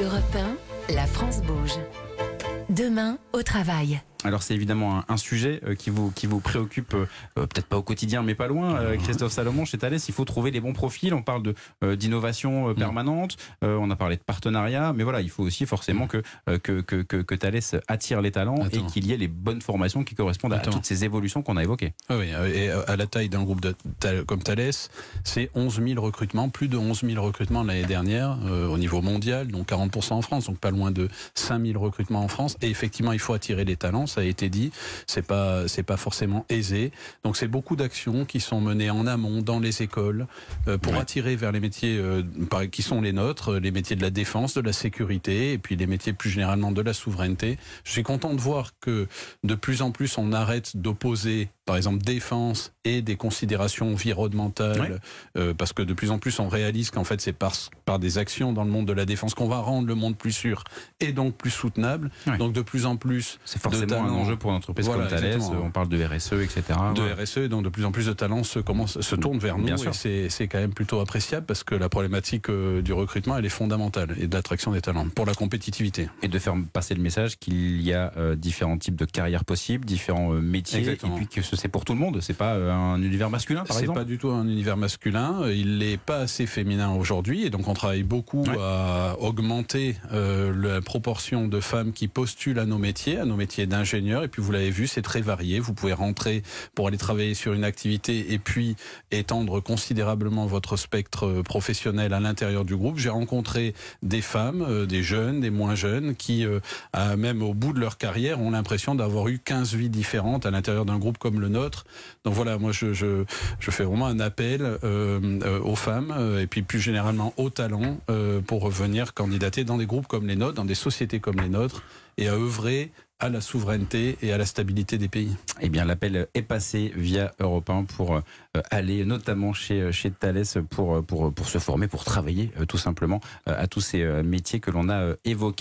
Europe 1, la France bouge. Demain, au travail. Alors c'est évidemment un, un sujet euh, qui vous qui vous préoccupe euh, euh, peut-être pas au quotidien mais pas loin euh, Christophe Salomon chez Thales il faut trouver les bons profils. On parle de d'innovation euh, permanente on a parlé de partenariat mais voilà il faut aussi forcément que euh, que, que, que, que Thales attire les talents et qu'il y ait les bonnes formations qui correspondent à toutes ces évolutions qu'on a évoquées. Ah oui, et à la taille d'un groupe de, comme Thales, c'est 11 000 recrutements, plus de 11 000 recrutements l'année dernière au niveau mondial, donc 40% en France, donc pas loin de 5 000 recrutements en France. Et effectivement, il faut attirer les talents, ça a été dit. C'est pas, c'est pas forcément aisé. Donc c'est beaucoup d'actions qui sont menées en amont dans les écoles euh, pour Ouais. attirer vers les métiers euh, qui sont les nôtres, les métiers de la défense, de la sécurité, et puis les métiers plus généralement de la souveraineté. Je suis content de voir que de plus en plus on arrête d'opposer, par exemple, défense et des considérations environnementales, euh, parce que de plus en plus on réalise qu'en fait c'est par, par des actions dans le monde de la défense qu'on va rendre le monde plus sûr et donc plus soutenable. Donc de plus en plus C'est forcément de un enjeu pour une entreprise Voilà, comme Thales. On parle de RSE, etc. de Ouais. RSE, donc de plus en plus de talents se, commencent, se tournent vers nous. Bien sûr. Et c'est- c'est quand même plutôt appréciable parce que la problématique euh, du recrutement, elle est fondamentale et de l'attraction des talents pour la compétitivité. Et de faire passer le message qu'il y a euh, différents types de carrières possibles, différents euh, métiers, Exactement. et puis que ce- c'est pour tout le monde. C'est pas euh, un univers masculin, par C'est exemple. pas du tout un univers masculin. Il n'est pas assez féminin aujourd'hui, et donc on travaille beaucoup Ouais. à augmenter euh, la proportion de femmes qui postulent à nos métiers, à nos métiers d'ingénieur. Et puis vous l'avez vu, c'est très varié. Vous pouvez rentrer pour aller travailler sur une activité et puis étendre considérablement votre spectre professionnel à l'intérieur du groupe. J'ai rencontré des femmes, euh, des jeunes, des moins jeunes, qui euh, même au bout de leur carrière ont l'impression d'avoir eu 15 vies différentes à l'intérieur d'un groupe comme le nôtre. Donc voilà, moi je, fais vraiment un appel euh, euh, aux femmes euh, et puis plus généralement aux talents pour venir candidater dans des groupes comme les nôtres, dans des sociétés comme les nôtres et à œuvrer à la souveraineté et à la stabilité des pays. Eh bien, l'appel est passé via Europe 1 pour aller notamment chez, chez Thales pour, pour, se former, pour travailler tout simplement à tous ces métiers que l'on a évoqués.